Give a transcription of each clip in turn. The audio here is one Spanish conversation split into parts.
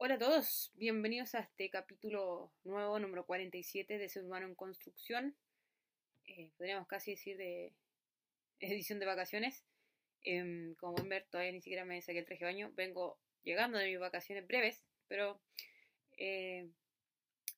Hola a todos, bienvenidos a este capítulo nuevo, número 47 de Ser Humano en Construcción. Eh, podríamos casi decir de edición de vacaciones. Em, como pueden ver, todavía ni siquiera me saqué el traje de baño. Vengo llegando de mis vacaciones breves, pero eh,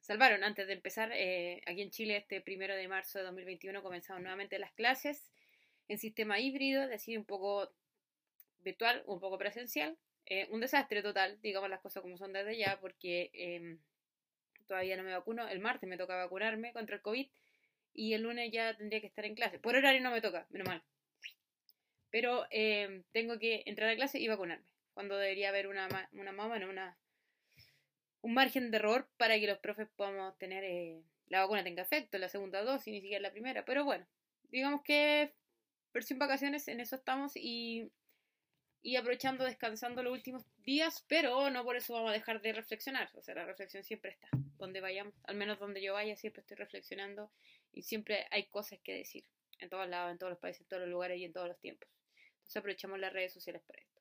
salvaron antes de empezar. Eh, aquí en Chile, este primero de marzo de 2021, comenzaron nuevamente las clases en sistema híbrido, es decir, un poco virtual, un poco presencial eh, un desastre total, digamos las cosas como son desde ya, porque em, todavía no me vacuno. El martes me toca vacunarme contra el COVID y el lunes ya tendría que estar en clase. Por horario no me toca, menos mal. Pero em, tengo que entrar a clase y vacunarme. Cuando debería haber una, una mamá, no, una, un margen de error para que los profes podamos tener eh, la vacuna tenga efecto, la segunda dosis, ni siquiera la primera. Pero bueno, digamos que versión vacaciones, en eso estamos y y aprovechando, descansando los últimos días, pero no por eso vamos a dejar de reflexionar. O sea, la reflexión siempre está. Donde vayamos, al menos donde yo vaya, siempre estoy reflexionando y siempre hay cosas que decir. En todos lados, en todos los países, en todos los lugares y en todos los tiempos. Entonces aprovechamos las redes sociales para esto.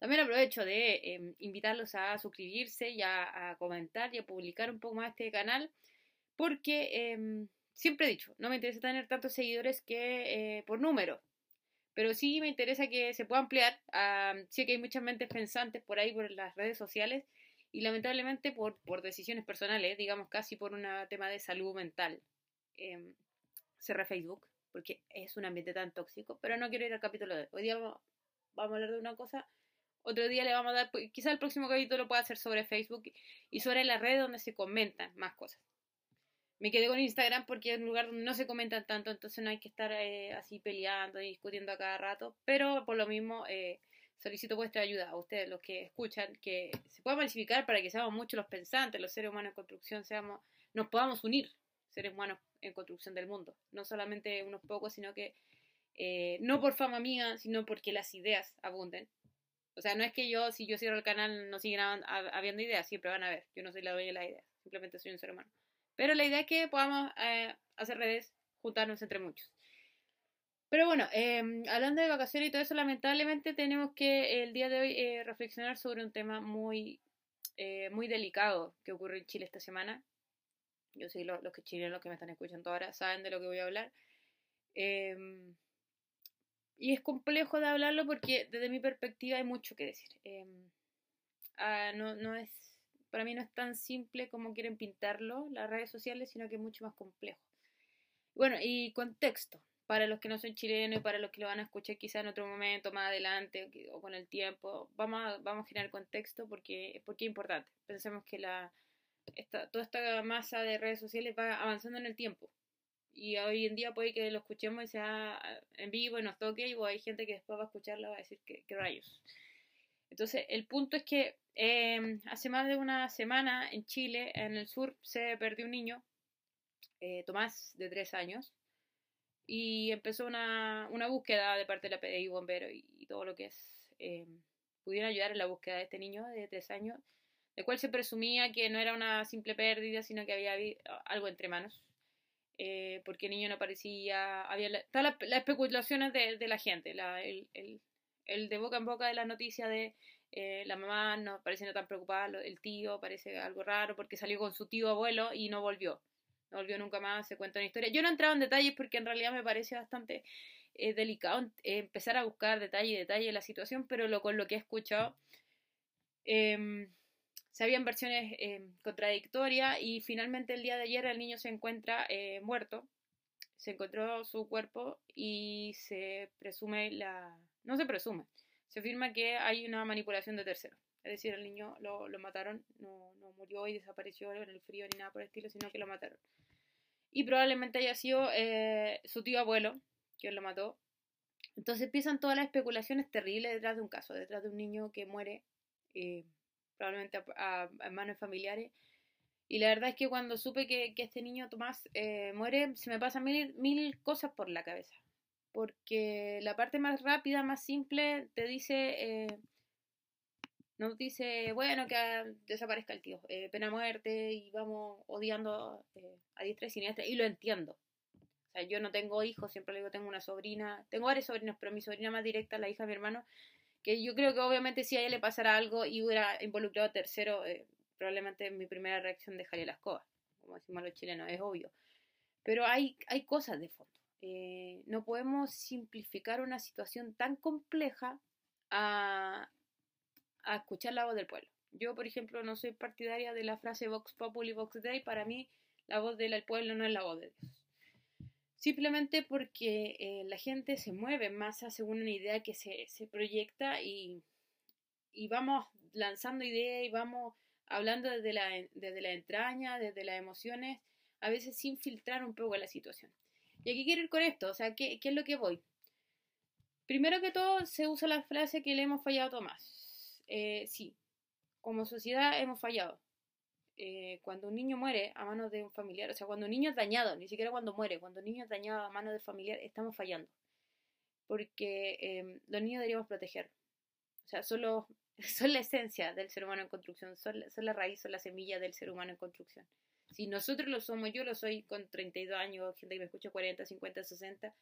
También aprovecho de em, invitarlos a suscribirse y a, comentar y a publicar un poco más este canal, porque em, siempre he dicho, no me interesa tener tantos seguidores que eh, por número, pero sí me interesa que se pueda ampliar. sé que hay muchas mentes pensantes por ahí, por las redes sociales, y lamentablemente por, por decisiones personales, digamos casi por un tema de salud mental. Eh, cerré Facebook, porque es un ambiente tan tóxico, pero no quiero ir al capítulo de hoy. día vamos, a hablar de una cosa. Otro día le vamos a dar, quizá el próximo capítulo pueda ser sobre Facebook y sobre la red donde se comentan más cosas me quedé con Instagram porque es un lugar donde no se comentan tanto, entonces no hay que estar eh, así peleando y discutiendo a cada rato, pero por lo mismo eh, solicito vuestra ayuda a ustedes, los que escuchan, que se pueda masificar para que seamos muchos los pensantes, los seres humanos en construcción, seamos, nos podamos unir, seres humanos en construcción del mundo, no solamente unos pocos, sino que eh, no por fama mía, sino porque las ideas abunden. O sea, no es que yo, si yo cierro el canal, no sigan habiendo ideas, siempre van a haber. Yo no soy la dueña de las ideas, simplemente soy un ser humano. Pero la idea es que podamos eh, hacer redes, juntarnos entre muchos. Pero bueno, em, hablando de vacaciones y todo eso, lamentablemente tenemos que el día de hoy eh, reflexionar sobre un tema muy, eh, muy delicado que ocurre en Chile esta semana. Yo sé, los, los que chilenos que me están escuchando ahora saben de lo que voy a hablar. Em, y es complejo de hablarlo porque desde mi perspectiva hay mucho que decir. Em, ah, no, no es para mí no es tan simple como quieren pintarlo las redes sociales, sino que es mucho más complejo. Bueno, y contexto, para los que no son chilenos y para los que lo van a escuchar quizá en otro momento, más adelante o con el tiempo, vamos a, vamos a generar contexto porque, porque es importante. Pensemos que la, esta, toda esta masa de redes sociales va avanzando en el tiempo. Y hoy en día puede que lo escuchemos y sea en vivo y nos toque, y hay gente que después va a escucharlo y va a decir que, que rayos. Entonces, el punto es que Em, hace más de una semana en Chile, en el sur, se perdió un niño, eh, Tomás, de tres años, y empezó una, una, búsqueda de parte de la PDI Bombero y, todo lo que es, eh, pudieron ayudar en la búsqueda de este niño de tres años, de cual se presumía que no era una simple pérdida, sino que había algo entre manos. Eh, porque el niño no aparecía, había todas las, especulaciones de, de, la gente, la, el, el, el, de boca en boca de la noticia de eh, la mamá no parece no tan preocupada, el tío parece algo raro porque salió con su tío abuelo y no volvió. No volvió nunca más, se cuenta una historia. Yo no entraba en detalles porque en realidad me parece bastante eh, delicado eh, empezar a buscar detalle y detalle de la situación, pero lo, con lo que he escuchado em, se habían versiones em, contradictorias y finalmente el día de ayer el niño se encuentra muerto. Se encontró su cuerpo y se presume la... no se presume, se afirma que hay una manipulación de terceros. Es decir, el niño lo, lo mataron, no, no, murió y desapareció en el frío ni nada por el estilo, sino que lo mataron. Y probablemente haya sido eh, su tío abuelo quien lo mató. Entonces empiezan todas las especulaciones terribles detrás de un caso, detrás de un niño que muere, eh, probablemente a, manos familiares. Y la verdad es que cuando supe que, que este niño Tomás eh, muere, se me pasan mil, mil cosas por la cabeza porque la parte más rápida, más simple, te dice, eh, nos dice, bueno, que desaparezca el tío, eh, pena muerte y vamos odiando eh, a diestra y siniestra, y lo entiendo. O sea, yo no tengo hijos, siempre le digo, tengo una sobrina, tengo varias sobrinas, pero mi sobrina más directa, la hija de mi hermano, que yo creo que obviamente si a ella le pasara algo y hubiera involucrado a tercero, eh, probablemente mi primera reacción dejaría la escoba, como decimos los chilenos, es obvio. Pero hay, hay cosas de fondo. Eh, no podemos simplificar una situación tan compleja a, escuchar la voz del pueblo. Yo, por ejemplo, no soy partidaria de la frase Vox Populi, Vox Dei. Para mí, la voz del pueblo no es la voz de Dios. Simplemente porque eh, la gente se mueve más según una idea que se, proyecta y, y, vamos lanzando ideas y vamos hablando desde la, desde la entraña, desde las emociones, a veces sin filtrar un poco la situación. ¿Y aquí quiero ir con esto? O sea, ¿qué, qué es lo que voy? Primero que todo, se usa la frase que le hemos fallado a Tomás. Eh, sí, como sociedad hemos fallado. Eh, cuando un niño muere a manos de un familiar, o sea, cuando un niño es dañado, ni siquiera cuando muere, cuando un niño es dañado a manos de familiar, estamos fallando. Porque eh, los niños deberíamos proteger. O sea, solo, son la esencia del ser humano en construcción, son, son la raíz, son la semilla del ser humano en construcción. Si nosotros lo somos, yo lo soy con 32 años, gente que me escucha 40, 50, 60,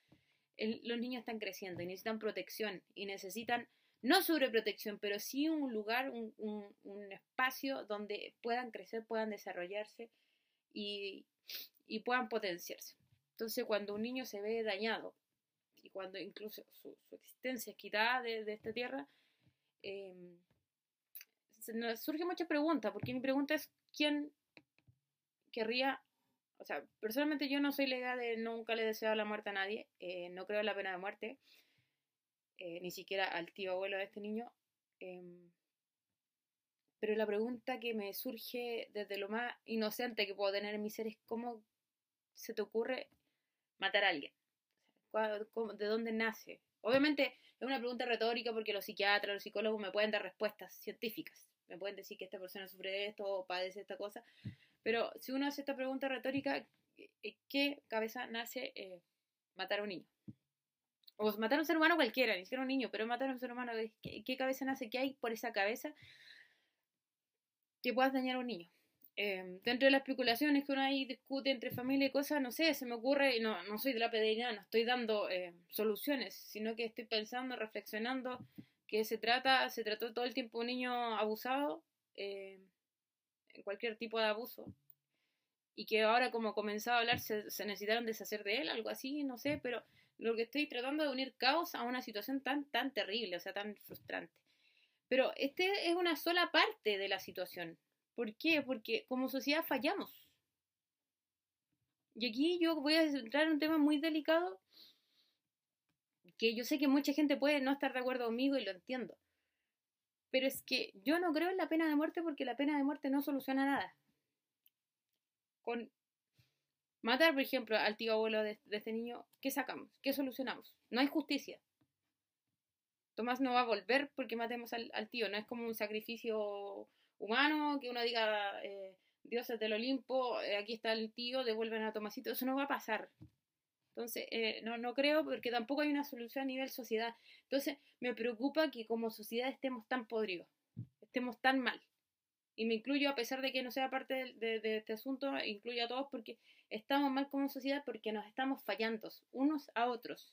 los niños están creciendo y necesitan protección y necesitan no sobreprotección, pero sí un lugar, un, un, espacio donde puedan crecer, puedan desarrollarse y, y, puedan potenciarse. Entonces, cuando un niño se ve dañado y cuando incluso su, existencia es quitada de, de esta tierra, eh, nos surge mucha pregunta, porque mi pregunta es, ¿quién querría o sea, personalmente yo no soy legal de nunca le deseo la muerte a nadie, eh, no creo en la pena de muerte, eh, ni siquiera al tío abuelo de este niño. Em, pero la pregunta que me surge desde lo más inocente que puedo tener en mi ser es cómo se te ocurre matar a alguien. ¿De dónde nace? Obviamente es una pregunta retórica porque los psiquiatras, los psicólogos me pueden dar respuestas científicas. Me pueden decir que esta persona sufre esto o padece esta cosa. Pero si uno hace esta pregunta retórica, ¿qué cabeza nace eh, matar a un niño? O matar a un ser humano cualquiera, ni siquiera un niño, pero matar a un ser humano, ¿qué, cabeza nace? ¿Qué hay por esa cabeza que puedas dañar a un niño? Eh, dentro de las especulaciones que uno ahí discute entre familia y cosas, no sé, se me ocurre, y no, no soy de la pederina, no estoy dando eh, soluciones, sino que estoy pensando, reflexionando, que se trata, se trató todo el tiempo un niño abusado, en cualquier tipo de abuso. Y que ahora como comenzaba a hablar se, necesitaron deshacer de él, algo así, no sé, pero lo que estoy tratando de unir caos a una situación tan, tan terrible, o sea, tan frustrante. Pero este es una sola parte de la situación. ¿Por qué? Porque como sociedad fallamos. Y aquí yo voy a entrar en un tema muy delicado que yo sé que mucha gente puede no estar de acuerdo conmigo y lo entiendo. Pero es que yo no creo en la pena de muerte porque la pena de muerte no soluciona nada. Con matar, por ejemplo, al tío abuelo de, este niño, ¿qué sacamos? ¿Qué solucionamos? No hay justicia. Tomás no va a volver porque matemos al, tío. No es como un sacrificio humano que uno diga, eh, dioses del Olimpo, eh, aquí está el tío, devuelven a Tomasito. Eso no va a pasar. Entonces, eh, no, no creo porque tampoco hay una solución a nivel sociedad. Entonces, me preocupa que como sociedad estemos tan podridos, estemos tan mal. Y me incluyo, a pesar de que no sea parte de, este asunto, incluyo a todos porque estamos mal como sociedad porque nos estamos fallando unos a otros.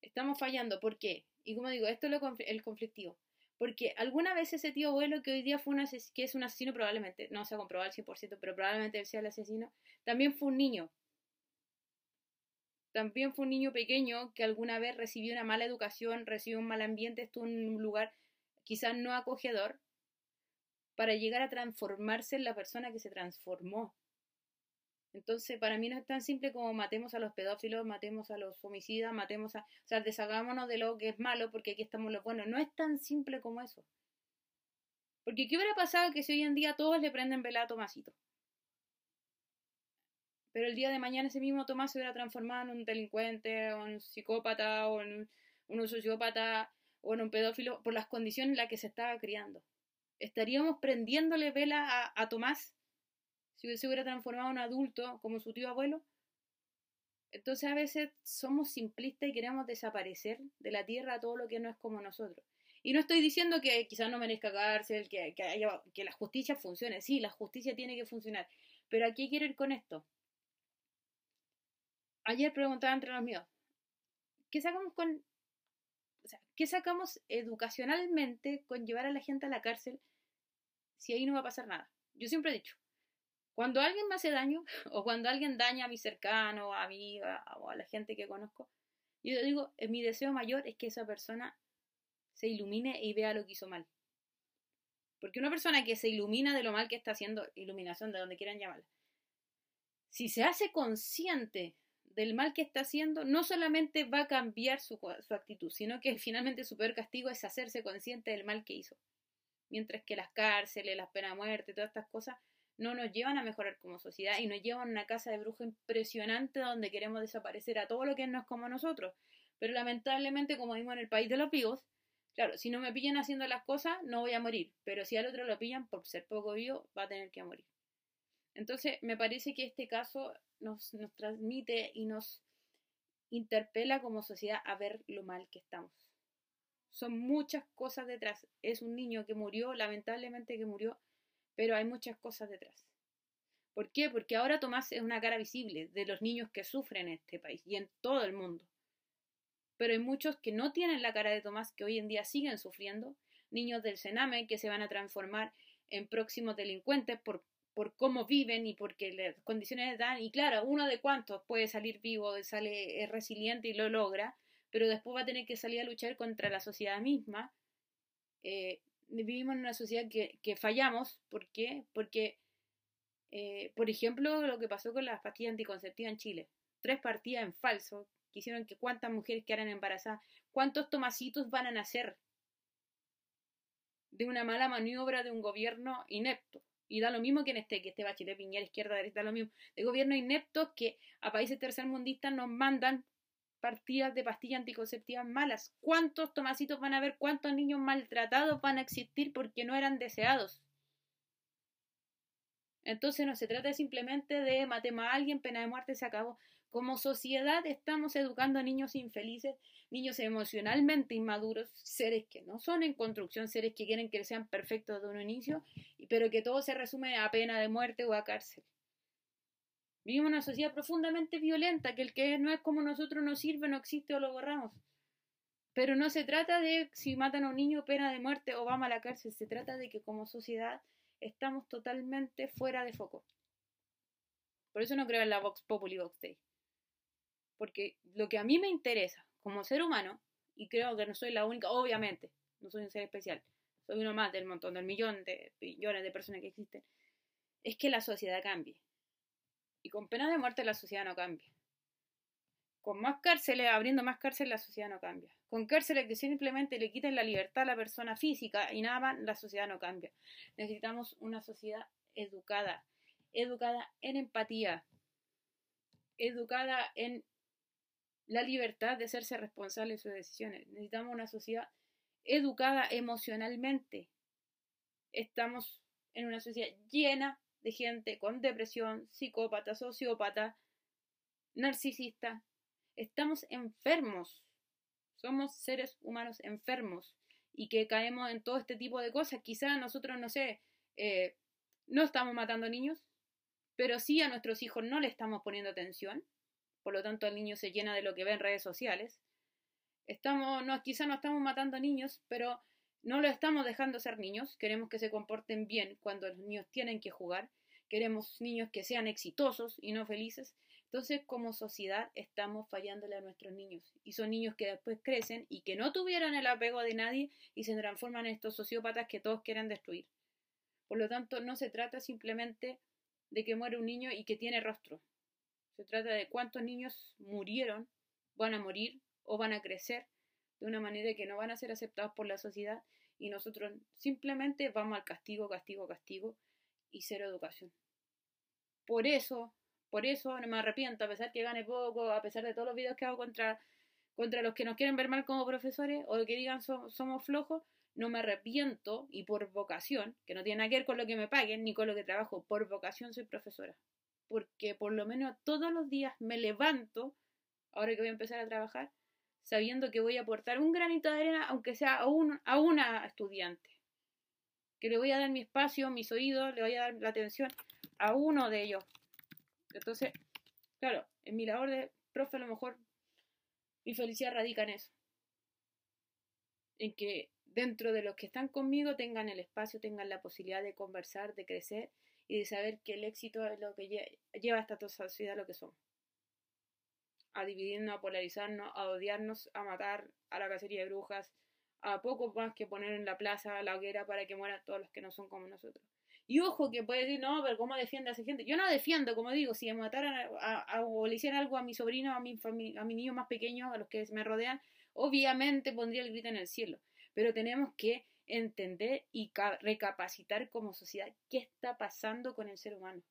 Estamos fallando, ¿por qué? Y como digo, esto es lo, el conflictivo. Porque alguna vez ese tío abuelo que hoy día fue un que es un asesino probablemente, no se ha comprobado al 100%, pero probablemente sea el asesino, también fue un niño también fue un niño pequeño que alguna vez recibió una mala educación, recibió un mal ambiente, estuvo en un lugar quizás no acogedor, para llegar a transformarse en la persona que se transformó. Entonces, para mí no es tan simple como matemos a los pedófilos, matemos a los homicidas, matemos a... O sea, deshagámonos de lo que es malo porque aquí estamos los buenos. No es tan simple como eso. Porque ¿qué hubiera pasado que si hoy en día todos le prenden vela a Tomasito? Pero el día de mañana ese mismo Tomás se hubiera transformado en un delincuente, o en un psicópata, o en un, sociópata, o en un pedófilo, por las condiciones en las que se estaba criando. ¿Estaríamos prendiéndole vela a, Tomás si se hubiera transformado en un adulto como su tío abuelo? Entonces a veces somos simplistas y queremos desaparecer de la tierra todo lo que no es como nosotros. Y no estoy diciendo que quizás no merezca cárcel, que, que, que la justicia funcione. Sí, la justicia tiene que funcionar. Pero aquí quiero ir con esto ayer preguntaba entre los míos, ¿qué sacamos con, o sea, ¿qué sacamos educacionalmente con llevar a la gente a la cárcel si ahí no va a pasar nada? Yo siempre he dicho, cuando alguien me hace daño o cuando alguien daña a mi cercano, a mí o a la gente que conozco, yo digo, eh, mi deseo mayor es que esa persona se ilumine y vea lo que hizo mal. Porque una persona que se ilumina de lo mal que está haciendo, iluminación de donde quieran llamarla, si se hace consciente del mal que está haciendo, no solamente va a cambiar su, su, actitud, sino que finalmente su peor castigo es hacerse consciente del mal que hizo. Mientras que las cárceles, las penas de muerte, todas estas cosas no nos llevan a mejorar como sociedad y nos llevan a una casa de brujo impresionante donde queremos desaparecer a todo lo que no es como nosotros. Pero lamentablemente, como vimos en el país de los vivos, claro, si no me pillan haciendo las cosas, no voy a morir. Pero si al otro lo pillan por ser poco vivo, va a tener que morir. Entonces, me parece que este caso nos, transmite y nos interpela como sociedad a ver lo mal que estamos. Son muchas cosas detrás. Es un niño que murió, lamentablemente que murió, pero hay muchas cosas detrás. ¿Por qué? Porque ahora Tomás es una cara visible de los niños que sufren en este país y en todo el mundo. Pero hay muchos que no tienen la cara de Tomás que hoy en día siguen sufriendo, niños del Sename que se van a transformar en próximos delincuentes por, por cómo viven y porque las condiciones dan. Y claro, uno de cuantos puede salir vivo, sale es resiliente y lo logra, pero después va a tener que salir a luchar contra la sociedad misma. Eh, vivimos en una sociedad que, que fallamos. ¿Por qué? Porque, eh, por ejemplo, lo que pasó con las pastillas anticonceptivas en Chile. Tres partidas en falso que hicieron que cuántas mujeres quedaran embarazadas. ¿Cuántos tomacitos van a nacer? De una mala maniobra de un gobierno inepto. Y da lo mismo que en este, que este Bachelet, Piñera, izquierda, derecha, da lo mismo. De gobiernos ineptos que a países tercermundistas nos mandan partidas de pastillas anticonceptivas malas. ¿Cuántos tomacitos van a haber? ¿Cuántos niños maltratados van a existir porque no eran deseados? Entonces no se trata simplemente de matemos a alguien, pena de muerte, se acabó. Como sociedad estamos educando a niños infelices, niños emocionalmente inmaduros, seres que no son en construcción, seres que quieren que sean perfectos de un inicio, pero que todo se resume a pena de muerte o a cárcel. Vivimos una sociedad profundamente violenta, que el que no es como nosotros no sirve, no existe o lo borramos. Pero no se trata de si matan a un niño pena de muerte o vamos a la cárcel, se trata de que como sociedad estamos totalmente fuera de foco. Por eso no creo en la Vox Populi Vox Day. Porque lo que a mí me interesa como ser humano, y creo que no soy la única, obviamente, no soy un ser especial, soy uno más del montón, del millón de billones de personas que existen, es que la sociedad cambie. Y con pena de muerte la sociedad no cambia. Con más cárceles, abriendo más cárceles, la sociedad no cambia. Con cárceles que simplemente le quiten la libertad a la persona física y nada más, la sociedad no cambia. Necesitamos una sociedad educada, educada en empatía, educada en la libertad de hacerse responsable de sus decisiones. Necesitamos una sociedad educada emocionalmente. Estamos en una sociedad llena de gente con depresión, psicópata, sociópata, narcisista. Estamos enfermos. Somos seres humanos enfermos y que caemos en todo este tipo de cosas. Quizás nosotros, no sé, eh, no estamos matando niños, pero sí a nuestros hijos no le estamos poniendo atención. Por lo tanto, el niño se llena de lo que ve en redes sociales. Estamos, no, quizás no estamos matando niños, pero no lo estamos dejando ser niños, queremos que se comporten bien cuando los niños tienen que jugar, queremos niños que sean exitosos y no felices. Entonces, como sociedad, estamos fallándole a nuestros niños. Y son niños que después crecen y que no tuvieron el apego de nadie y se transforman en estos sociópatas que todos quieren destruir. Por lo tanto, no se trata simplemente de que muere un niño y que tiene rostro. Se trata de cuántos niños murieron, van a morir o van a crecer de una manera que no van a ser aceptados por la sociedad y nosotros simplemente vamos al castigo, castigo, castigo y cero educación. Por eso, por eso no me arrepiento, a pesar que gane poco, a pesar de todos los videos que hago contra, contra los que nos quieren ver mal como profesores o que digan somos flojos, no me arrepiento y por vocación, que no tiene nada que ver con lo que me paguen ni con lo que trabajo, por vocación soy profesora. Porque por lo menos todos los días me levanto, ahora que voy a empezar a trabajar, sabiendo que voy a aportar un granito de arena, aunque sea a, a una estudiante. Que le voy a dar mi espacio, mis oídos, le voy a dar la atención a uno de ellos. Entonces, claro, en mi labor de profe a lo mejor mi felicidad radica en eso. en que dentro de los que están conmigo tengan el espacio, tengan la posibilidad de conversar, de crecer y de saber que el éxito es lo que lleva a esta sociedad lo que somos. A dividirnos, a polarizarnos, a odiarnos, a matar, a la cacería de brujas, a poco más que poner en la plaza la hoguera para que mueran todos los que no son como nosotros. Y ojo que puede decir, no, pero ¿cómo defiende a esa gente? Yo no defiendo, como digo, si mataran a, o le hicieran algo a mi sobrino, a mi, a mi niño más pequeño, a los que me rodean, obviamente pondría el grito en el cielo. Pero tenemos que entender y recapacitar como sociedad qué está pasando con el ser humano.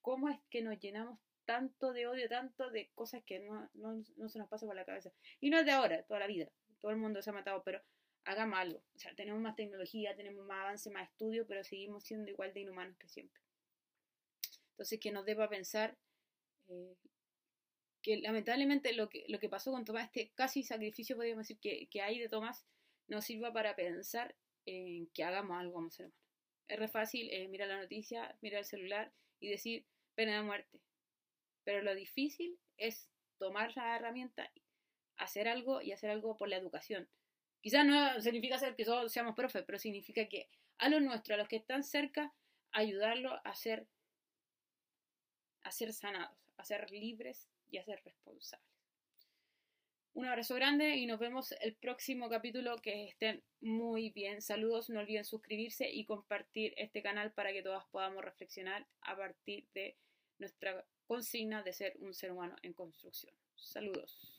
¿Cómo es que nos llenamos tanto de odio, tanto de cosas que no, no, no se nos pasa por la cabeza? Y no es de ahora, toda la vida. Todo el mundo se ha matado, pero hagamos algo. O sea, tenemos más tecnología, tenemos más avance, más estudio, pero seguimos siendo igual de inhumanos que siempre. Entonces, que nos deba pensar eh, que lamentablemente lo que, lo que pasó con Tomás, este casi sacrificio, podríamos decir, que, que hay de Tomás, nos sirva para pensar en que hagamos algo como ser humano. Es re fácil eh, mirar la noticia, mirar el celular y decir pena de muerte. Pero lo difícil es tomar la herramienta, hacer algo y hacer algo por la educación. Quizás no significa ser que todos seamos profes, pero significa que a los nuestros, a los que están cerca, ayudarlos a ser, a ser sanados, a ser libres y a ser responsables. Un abrazo grande y nos vemos el próximo capítulo. Que estén muy bien. Saludos, no olviden suscribirse y compartir este canal para que todas podamos reflexionar a partir de nuestra consigna de ser un ser humano en construcción. Saludos.